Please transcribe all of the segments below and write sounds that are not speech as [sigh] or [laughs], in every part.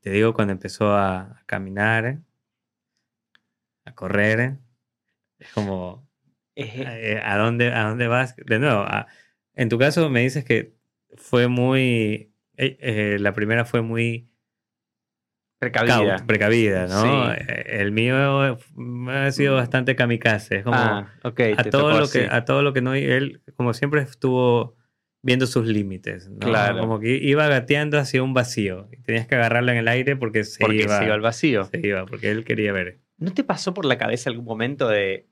Te digo, cuando empezó a, caminar, a correr, es como, eh, ¿a, dónde, ¿a dónde vas? De nuevo, en tu caso me dices que fue muy, eh, eh, la primera fue muy Precavida. precavida, ¿no? Eh, el mío ha sido mm. bastante kamikaze. Es como ah, a, todo lo que, a todo lo que no. Él, como siempre, estuvo viendo sus límites. ¿no? Claro. Como que iba gateando hacia un vacío. Y tenías que agarrarlo en el aire porque se iba. se iba al vacío. Se iba, porque él quería ver. ¿No te pasó por la cabeza algún momento de.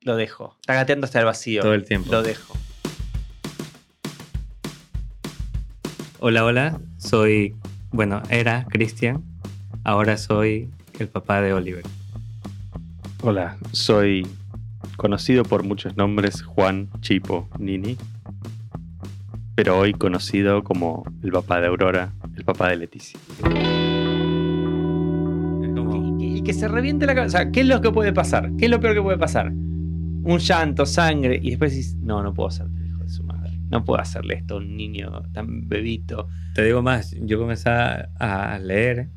Lo dejo. Está gateando hasta el vacío. Todo el tiempo. Lo dejo. Hola, hola. Soy bueno, era Cristian, ahora soy el papá de Oliver. Hola, soy conocido por muchos nombres Juan Chipo Nini, pero hoy conocido como el papá de Aurora, el papá de Leticia. Y, que se reviente la cabeza. ¿Qué es lo que puede pasar? ¿Qué es lo peor que puede pasar? Un llanto, sangre, y después dices, no, no puedo ser hijo de su madre. No puedo hacerle esto a un niño tan bebito te digo más, yo comencé a leer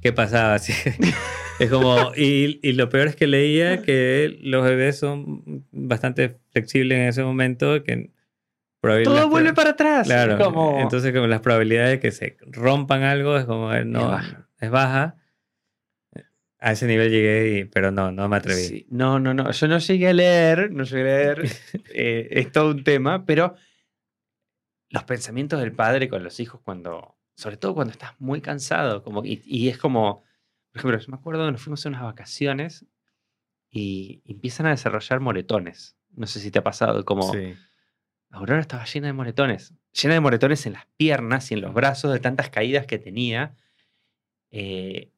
qué pasaba. [laughs] es como, y, lo peor es que leía que los bebés son bastante flexibles en ese momento, que todo vuelve para atrás. Claro. Entonces, como las probabilidades de que se rompan algo es como, no, es baja. A ese nivel llegué, pero no, no me atreví. No, no, no. Yo no llegué a leer, no llegué a leer. [laughs] Eh, es todo un tema, pero los pensamientos del padre con los hijos cuando, sobre todo cuando estás muy cansado, como, y, es como, por ejemplo, yo me acuerdo que nos fuimos a unas vacaciones y, empiezan a desarrollar moretones. No sé si te ha pasado, como Aurora estaba llena de moretones, llena de moretones en las piernas y en los brazos de tantas caídas que tenía. Eh,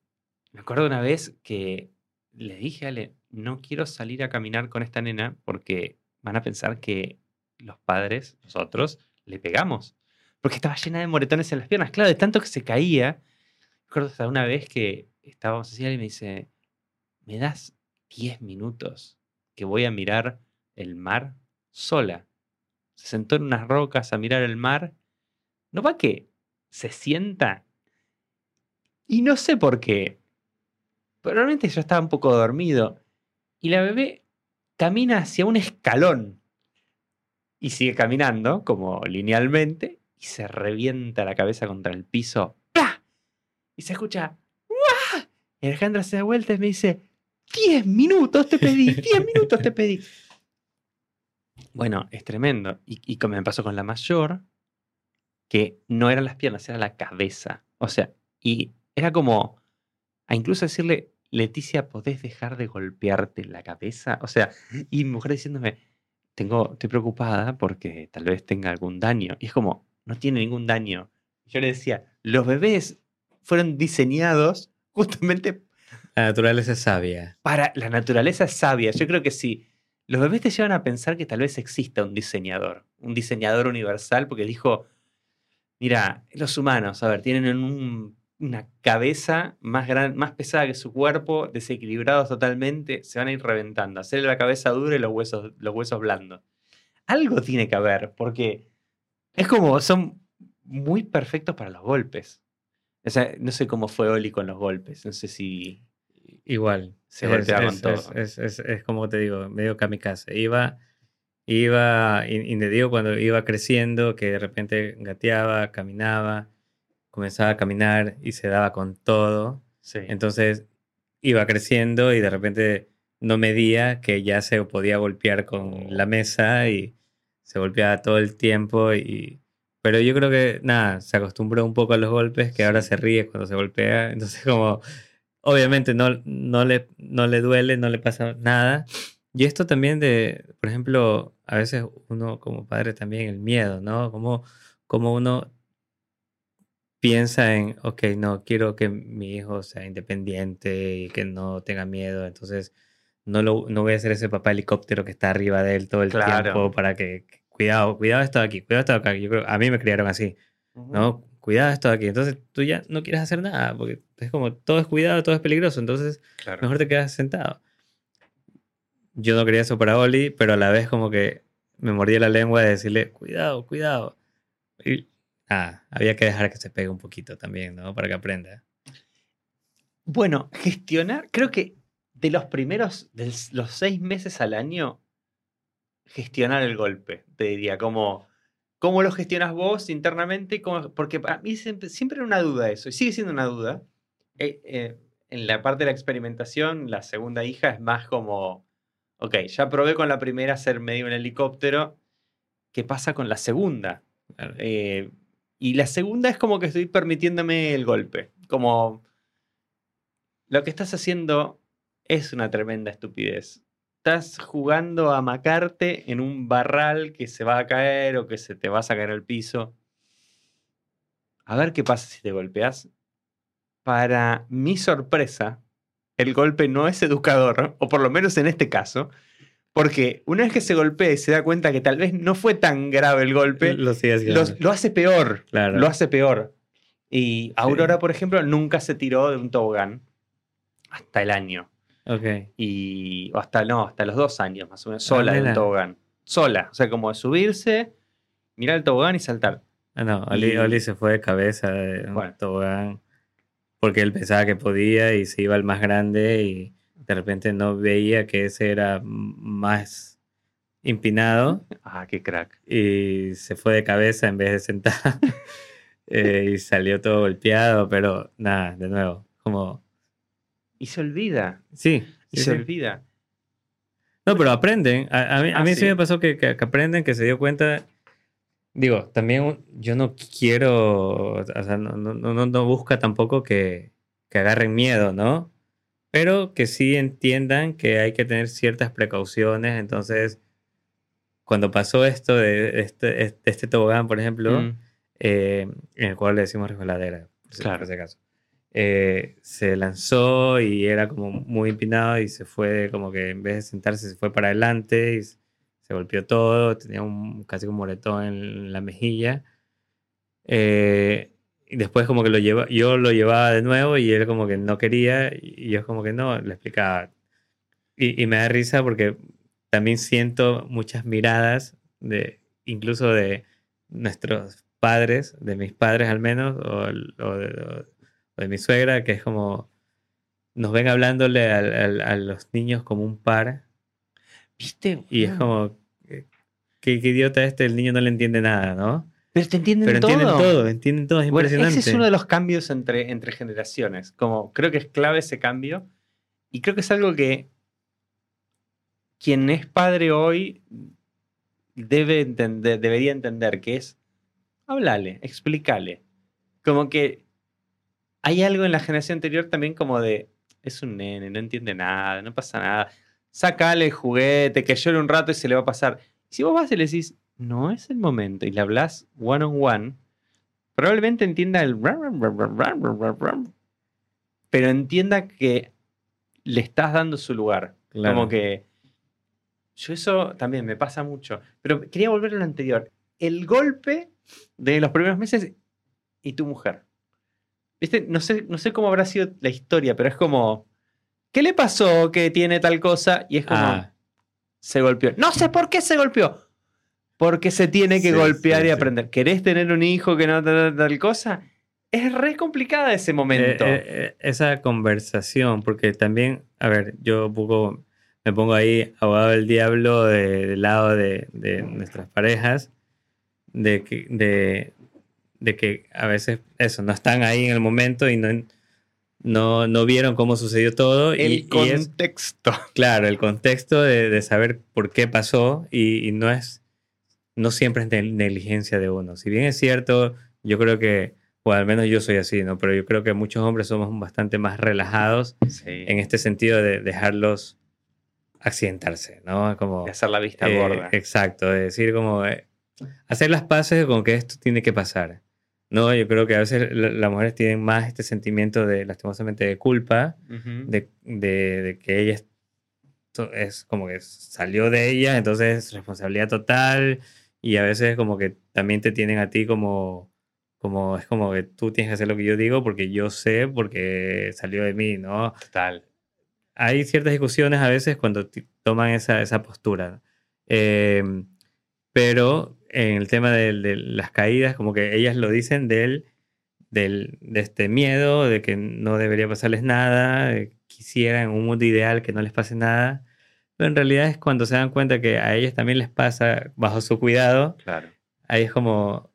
me acuerdo una vez que le dije a Ale, no quiero salir a caminar con esta nena porque van a pensar que los padres, nosotros, le pegamos. Porque estaba llena de moretones en las piernas. Claro, de tanto que se caía. Recuerdo hasta una vez que estábamos así y me dice, ¿me das 10 minutos que voy a mirar el mar sola? Se sentó en unas rocas a mirar el mar. ¿No va que se sienta? Y no sé por qué. Probablemente yo estaba un poco dormido. Y la bebé camina hacia un escalón y sigue caminando, como linealmente, y se revienta la cabeza contra el piso. Y se escucha. ¡Wah! Y Alejandra se da vuelta y me dice: 10 minutos te pedí, 10 minutos te pedí. Bueno, es tremendo. Y, y me pasó con la mayor, que no eran las piernas, era la cabeza. O sea, y era como a incluso decirle, Leticia, ¿podés dejar de golpearte la cabeza? O sea, y mi mujer diciéndome, tengo, estoy preocupada porque tal vez tenga algún daño. Y es como, no tiene ningún daño. Yo le decía, los bebés fueron diseñados justamente... La naturaleza es sabia. Para la naturaleza es sabia. Yo creo que sí. Los bebés te llevan a pensar que tal vez exista un diseñador, un diseñador universal, porque dijo, mira, los humanos, a ver, tienen un una cabeza más, gran, más pesada que su cuerpo, desequilibrados totalmente, se van a ir reventando. Hacerle la cabeza dura y los huesos, los huesos blandos. Algo tiene que haber, porque es como, son muy perfectos para los golpes. O sea, no sé cómo fue Oli con los golpes, no sé si... Igual. Se golpea con todo. Es, como te digo, medio kamikaze. Iba, iba, y, te digo cuando iba creciendo, que de repente gateaba, caminaba, comenzaba a caminar y se daba con todo. Entonces iba creciendo y de repente no medía que ya se podía golpear con la mesa y se golpeaba todo el tiempo y pero yo creo que nada, se acostumbró un poco a los golpes, que ahora se ríe cuando se golpea, [laughs] entonces como obviamente no, no, le, no le duele, no le pasa nada. Y esto también de, por ejemplo, a veces uno como padre también el miedo, ¿no? Como, como uno piensa en, ok, no, quiero que mi hijo sea independiente y que no tenga miedo, entonces no, lo, no voy a ser ese papá helicóptero que está arriba de él todo el tiempo para que, cuidado, cuidado esto de aquí, cuidado esto de acá. Yo creo, a mí me criaron así, ¿no? Cuidado esto de aquí. Entonces tú ya no quieres hacer nada, porque es como todo es cuidado, todo es peligroso, entonces mejor te quedas sentado. Yo no quería eso para Oli, pero a la vez como que me mordía la lengua de decirle, cuidado, cuidado. Y ah, había que dejar que se pegue un poquito también, ¿no? Para que aprenda. Bueno, gestionar, creo que de los primeros, de los seis meses al año, gestionar el golpe, te diría, como, ¿cómo lo gestionas vos internamente? porque a mí siempre, siempre, una duda eso, y sigue siendo una duda. Eh, eh, en la parte de la experimentación, la segunda hija es más como, ok, ya probé con la primera ser medio en helicóptero, ¿qué pasa con la segunda? Eh, y la segunda es como que estoy permitiéndome el golpe, como lo que estás haciendo es una tremenda estupidez. Estás jugando a macarte en un barral que se va a caer o que se te vas a caer al piso. A ver qué pasa si te golpeas. Para mi sorpresa, el golpe no es educador, o por lo menos en este caso, porque una vez que se golpea y se da cuenta que tal vez no fue tan grave el golpe, lo, hace peor. Lo hace peor. Y Aurora, por ejemplo, nunca se tiró de un tobogán hasta el año. Y hasta, no, hasta los dos años más o menos, sola de un tobogán. Sola, o sea, como subirse, mirar el tobogán y saltar. Ah, no, Oli, se fue de cabeza de un tobogán porque él pensaba que podía y se iba al más grande y de repente no veía que ese era más empinado. [laughs] Ah, qué crack. Y se fue de cabeza en vez de sentar. [laughs] Eh, y salió todo golpeado, pero nada, de nuevo, como y se olvida. Sí. Y se olvida. No, pero aprenden. A, mí, ah, sí. me pasó que, aprenden, que se dio cuenta. Digo, también yo no quiero, o sea, no, no, no busca tampoco que, que, agarren miedo, ¿no? Pero que sí entiendan que hay que tener ciertas precauciones. Entonces, cuando pasó esto de este, este, tobogán, por ejemplo, mm. eh, en el cual le decimos resbaladera, claro. ese caso. Eh, se lanzó y era como muy empinado y se fue como que en vez de sentarse se fue para adelante y se golpeó todo, tenía un, casi un moretón en la mejilla. Eh, y después como que lo lleva, yo lo llevaba de nuevo y él como que no quería y yo como que no, le explicaba. Y, y me da risa porque también siento muchas miradas de incluso de nuestros padres, de mis padres al menos, o, o de, de mi suegra, que es como, nos ven hablándole a, los niños como un par. ¿Viste? Y es como, qué, idiota este, el niño no le entiende nada, ¿no? Pero te entienden Pero entienden todo, entienden todo, es impresionante. ese es uno de los cambios entre, entre generaciones. Como creo que es clave ese cambio. Y creo que es algo que quien es padre hoy debe entender, debería entender, que es háblale, explícale. Como que hay algo en la generación anterior también como de, es un nene, no entiende nada, no pasa nada. Sácale el juguete, que llore un rato y se le va a pasar. si vos vas y le decís, no es el momento, y le hablas one on one, probablemente entienda el... Pero entienda que le estás dando su lugar. Como que... Yo eso también me pasa mucho. Pero quería volver a lo anterior. El golpe de los primeros meses y tu mujer. ¿Viste? No sé, no sé cómo habrá sido la historia, pero es como. ¿Qué le pasó que tiene tal cosa? Y es como. Ah. Se golpeó. No sé por qué se golpeó. Porque se tiene que golpear y aprender. ¿Querés tener un hijo que no tal, tal cosa? Es re complicada ese momento. Eh, eh, esa conversación, porque también, a ver, yo me pongo ahí abogado del diablo del lado de, de nuestras parejas, de, de, de que a veces eso, no están ahí en el momento y no, no, no vieron cómo sucedió todo. El y, contexto. [laughs] claro, el contexto de, saber por qué pasó y, no es, no siempre es negligencia de uno. Si bien es cierto, yo creo que, o al menos yo soy así, ¿no? Pero yo creo que muchos hombres somos bastante más relajados en este sentido de dejarlos accidentarse, ¿no? Como, de hacer la vista eh, gorda. Exacto, de decir como, eh, hacer las paces con que esto tiene que pasar. No, yo creo que a veces las mujeres tienen más este sentimiento de, lastimosamente, de culpa, de, de, que ella es, como que salió de ella, entonces es responsabilidad total, y a veces como que también te tienen a ti como, como, es como que tú tienes que hacer lo que yo digo porque yo sé, porque salió de mí, ¿no? Total. Hay ciertas discusiones a veces cuando toman esa, esa postura. Eh, pero en el tema de, las caídas, como que ellas lo dicen del, del, de este miedo, de que no debería pasarles nada, quisieran un mundo ideal que no les pase nada. Pero en realidad es cuando se dan cuenta que a ellas también les pasa bajo su cuidado. Claro. Ahí es como.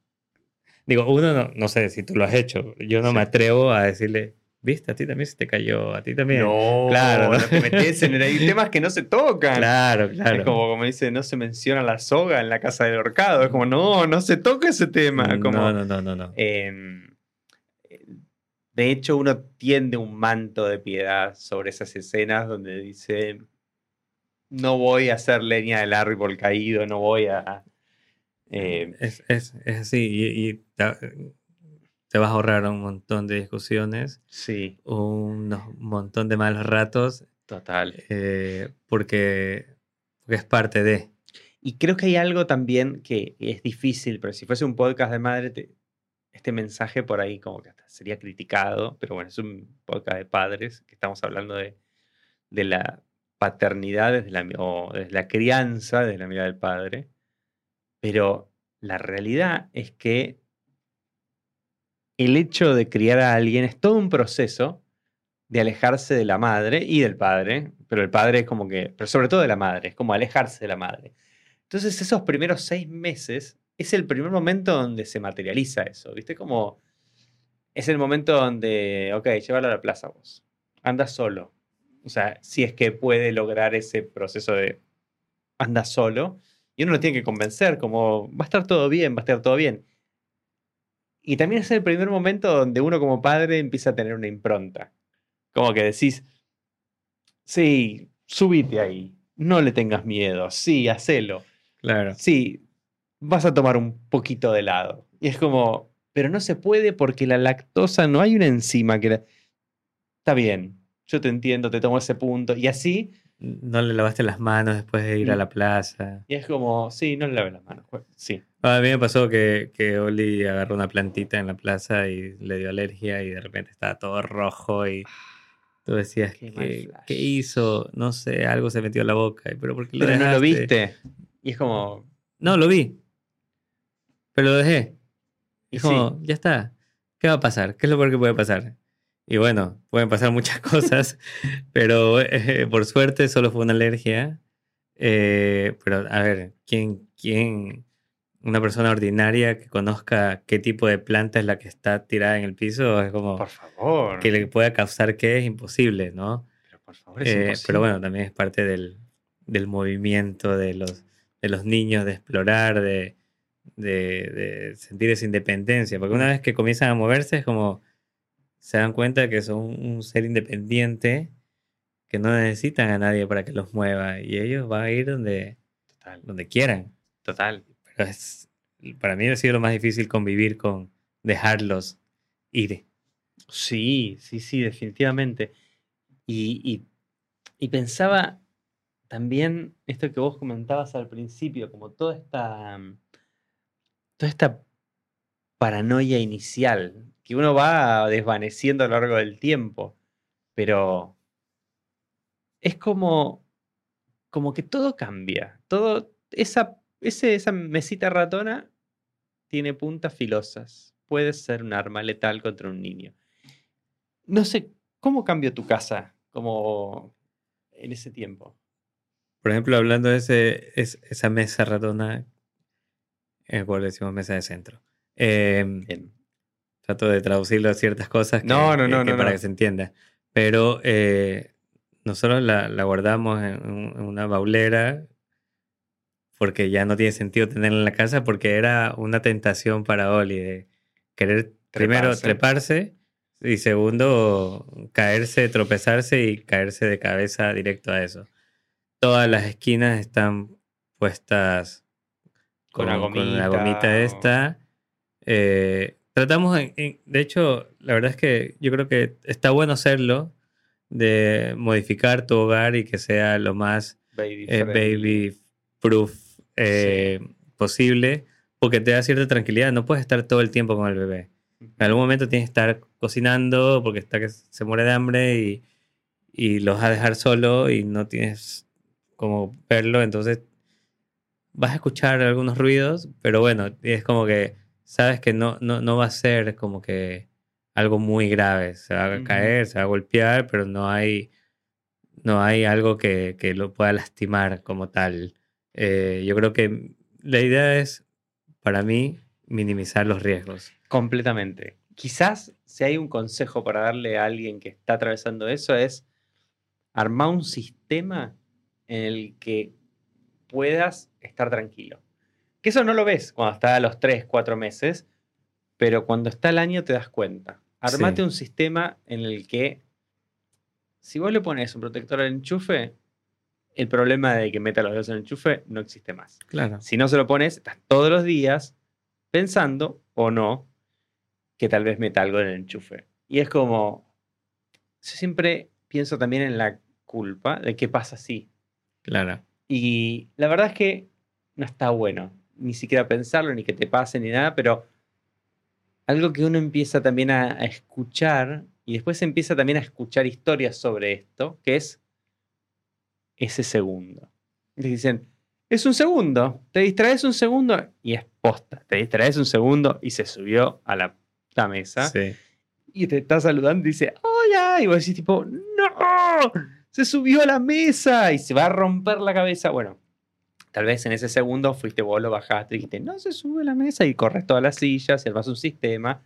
Digo, uno no, no sé si tú lo has hecho. Yo no me atrevo a decirle, viste, a ti también se te cayó, a ti también. No, claro, no te metes en. Hay [laughs] temas que no se tocan. Claro, claro. Es como, como dice, no se menciona la soga en la casa del horcado. Es como, no, no se toca ese tema. Como, no, no, no, no. no. Em, de hecho, uno tiende un manto de piedad sobre esas escenas donde dice, no voy a hacer leña del árbol caído, no voy a... Eh, es, es, es, así, y, te, vas a ahorrar un montón de discusiones, sí. un montón de malos ratos. Total. Eh, porque, porque es parte de... Y creo que hay algo también que es difícil, pero si fuese un podcast de madre, te, este mensaje por ahí como que hasta sería criticado, pero bueno, es un podcast de padres que estamos hablando de, de la paternidad desde la, o desde la crianza desde la mirada del padre, pero la realidad es que el hecho de criar a alguien es todo un proceso de alejarse de la madre y del padre, pero el padre es como que, pero sobre todo de la madre, es como alejarse de la madre. Entonces esos primeros seis meses es el primer momento donde se materializa eso, ¿viste? Como es el momento donde, ok, llévalo a la plaza vos, anda solo. O sea, si es que puede lograr ese proceso de anda solo, y uno lo tiene que convencer, como va a estar todo bien, va a estar todo bien. Y también es el primer momento donde uno como padre empieza a tener una impronta. Como que decís, sí, subite ahí, no le tengas miedo, sí, hacelo. Claro. Sí, vas a tomar un poquito de helado. Y es como, pero no se puede porque la lactosa no hay una enzima que... Está bien, yo te entiendo, te tomo ese punto. Y así... No le lavaste las manos después de ir a la plaza. Y es como, sí, no le lavé las manos. Pues, sí. A mí me pasó que, que Oli agarró una plantita en la plaza y le dio alergia y de repente estaba todo rojo y tú decías, ¿qué, ¿qué, hizo? No sé, algo se metió en la boca. ¿Pero, por qué lo no lo viste. Y es como... No, lo vi. Pero lo dejé. Y como, ya está. ¿Qué va a pasar? ¿Qué es lo peor que puede pasar? Y bueno, pueden pasar muchas [laughs] cosas, pero eh, por suerte solo fue una alergia. Eh, pero a ver, ¿quién, ¿quién, una persona ordinaria que conozca qué tipo de planta es la que está tirada en el piso? Es como... Por favor. Que le pueda causar qué es imposible, ¿no? Pero por favor, es eh, Pero bueno, también es parte del, del movimiento de los, de los niños, de explorar, de, de, sentir esa independencia, porque una vez que comienzan a moverse es como se dan cuenta que son un ser independiente, que no necesitan a nadie para que los mueva y ellos van a ir donde, donde quieran. Total. Pero es, para mí ha sido lo más difícil convivir con dejarlos ir. Sí, sí, sí, definitivamente. Y, y pensaba también esto que vos comentabas al principio, como toda esta toda esta paranoia inicial que uno va desvaneciendo a lo largo del tiempo, pero es como, como que todo cambia, todo, esa, esa mesita ratona tiene puntas filosas, puede ser un arma letal contra un niño. No sé, ¿cómo cambió tu casa como en ese tiempo? Por ejemplo, hablando de ese, esa mesa ratona, en el cual decimos mesa de centro. Em, trato de traducirlo a ciertas cosas no, no, no, para que se entienda. Pero eh, nosotros la, guardamos en, una baulera porque ya no tiene sentido tenerla en la casa porque era una tentación para Oli de querer primero treparse y segundo caerse, tropezarse y caerse de cabeza directo a eso. Todas las esquinas están puestas con, la gomita, esta. Eh, tratamos, de hecho, la verdad es que yo creo que está bueno hacerlo, de modificar tu hogar y que sea lo más baby, eh, proof eh, posible, porque te da cierta tranquilidad. No puedes estar todo el tiempo con el bebé. En algún momento tienes que estar cocinando porque está que se muere de hambre y, y los vas a dejar solo y no tienes como verlo. Entonces vas a escuchar algunos ruidos, pero bueno, es como que sabes que no, no, no va a ser como que algo muy grave. Se va a caer, se va a golpear, pero no hay, no hay algo que, que lo pueda lastimar como tal. Eh, yo creo que la idea es, para mí, minimizar los riesgos. Completamente. Quizás si hay un consejo para darle a alguien que está atravesando eso es armar un sistema en el que puedas estar tranquilo. Que eso no lo ves cuando está a los 3, 4 meses, pero cuando está el año te das cuenta. Armate un sistema en el que si vos le pones un protector al enchufe, el problema de que meta los dedos en el enchufe no existe más. Claro. Si no se lo pones, estás todos los días pensando o no que tal vez meta algo en el enchufe. Y es como, yo siempre pienso también en la culpa de qué pasa así. Claro. Y la verdad es que no está bueno, ni siquiera pensarlo, ni que te pase, ni nada, pero algo que uno empieza también a, a escuchar y después empieza también a escuchar historias sobre esto, que es ese segundo. Le dicen, es un segundo, te distraes un segundo y es posta, te distraes un segundo y se subió a la, mesa y te está saludando y dice, ¡Hola! Y vos decís tipo, ¡No! Se subió a la mesa y se va a romper la cabeza. Bueno, tal vez en ese segundo fuiste vos, lo bajaste dijiste, no se sube la mesa y corres todas las sillas y armas un sistema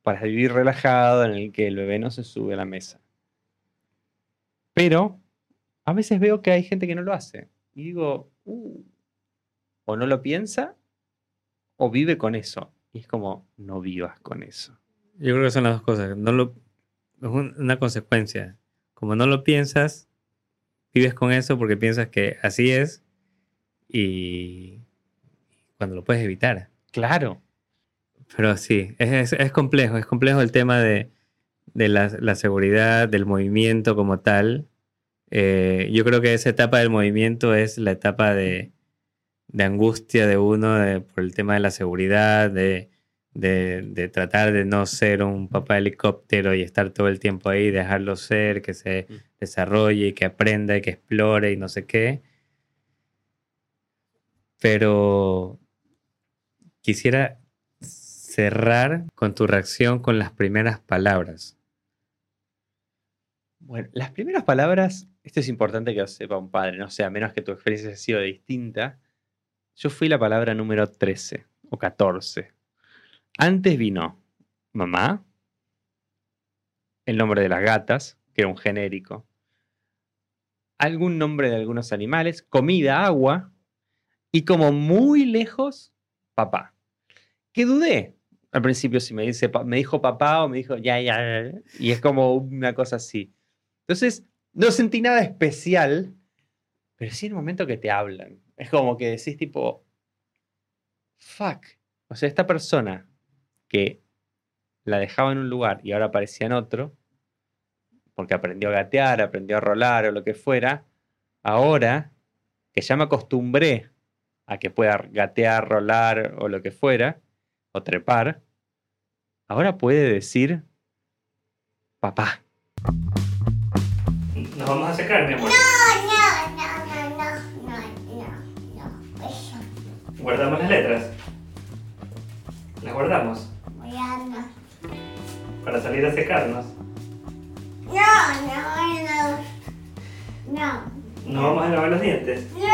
para vivir relajado en el que el bebé no se sube a la mesa. Pero a veces veo que hay gente que no lo hace. Y digo, uh, o no lo piensa o vive con eso. Y es como, no vivas con eso. Yo creo que son las dos cosas. No lo, es una consecuencia. Como no lo piensas, vives con eso porque piensas que así es y cuando lo puedes evitar. Claro. Pero sí, es, es complejo, es complejo el tema de, de la, la, seguridad, del movimiento como tal. Eh, yo creo que esa etapa del movimiento es la etapa de, de angustia de uno por el tema de la seguridad, de, de, tratar de no ser un papá helicóptero y estar todo el tiempo ahí, dejarlo ser, que se mm. desarrolle y que aprenda y que explore y no sé qué. Pero quisiera cerrar con tu reacción con las primeras palabras. Bueno, las primeras palabras, esto es importante que lo sepa un padre, no sé, a menos que tu experiencia haya sido distinta. Yo fui la palabra número 13 o 14. Antes vino mamá, el nombre de las gatas, que era un genérico, algún nombre de algunos animales, comida, agua, y como muy lejos, papá. Que dudé al principio si me, dice, me dijo papá o me dijo ya, ya, y es como una cosa así. Entonces, no sentí nada especial, pero sí en el momento que te hablan. Es como que decís tipo, fuck. O sea, esta persona que la dejaba en un lugar y ahora aparecía en otro, porque aprendió a gatear, aprendió a rolar o lo que fuera, ahora que ya me acostumbré a que pueda gatear, rolar o lo que fuera, o trepar, ahora puede decir papá. Nos vamos a secar, mi amor. No, no, no, no, no, no, no, eso. Guardamos las letras. Las guardamos. Para salir a secarnos. No, no, no. No. ¿No vamos a lavar los dientes? No, no,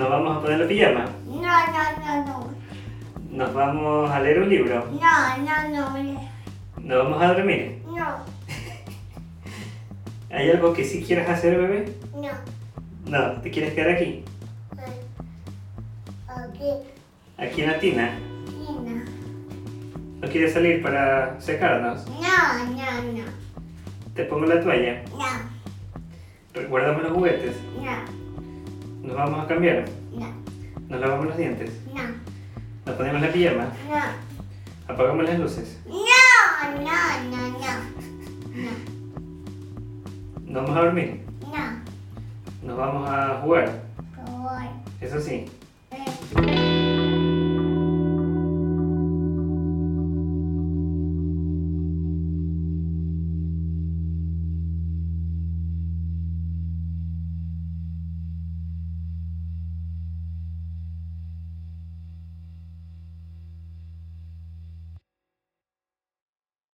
No. ¿No vamos a poner la pijama? No, no, no, no. ¿Nos vamos a leer un libro? No, no, no. ¿No vamos a dormir? No. [laughs] ¿Hay algo que sí quieras hacer, bebé? No. No, ¿te quieres quedar aquí? Aquí. ¿Aquí en la tina? Tina. ¿No quieres salir para secarnos? No, no, no. ¿Te pongo la toalla? No. ¿Guardamos los juguetes? No. ¿Nos vamos a cambiar? No. ¿Nos lavamos los dientes? No. ¿Nos ponemos la pijama? No. ¿Apagamos las luces? No, no, no, no. [laughs] No. ¿Nos vamos a dormir? No. ¿Nos vamos a jugar? Por favor. Eso sí. Eh.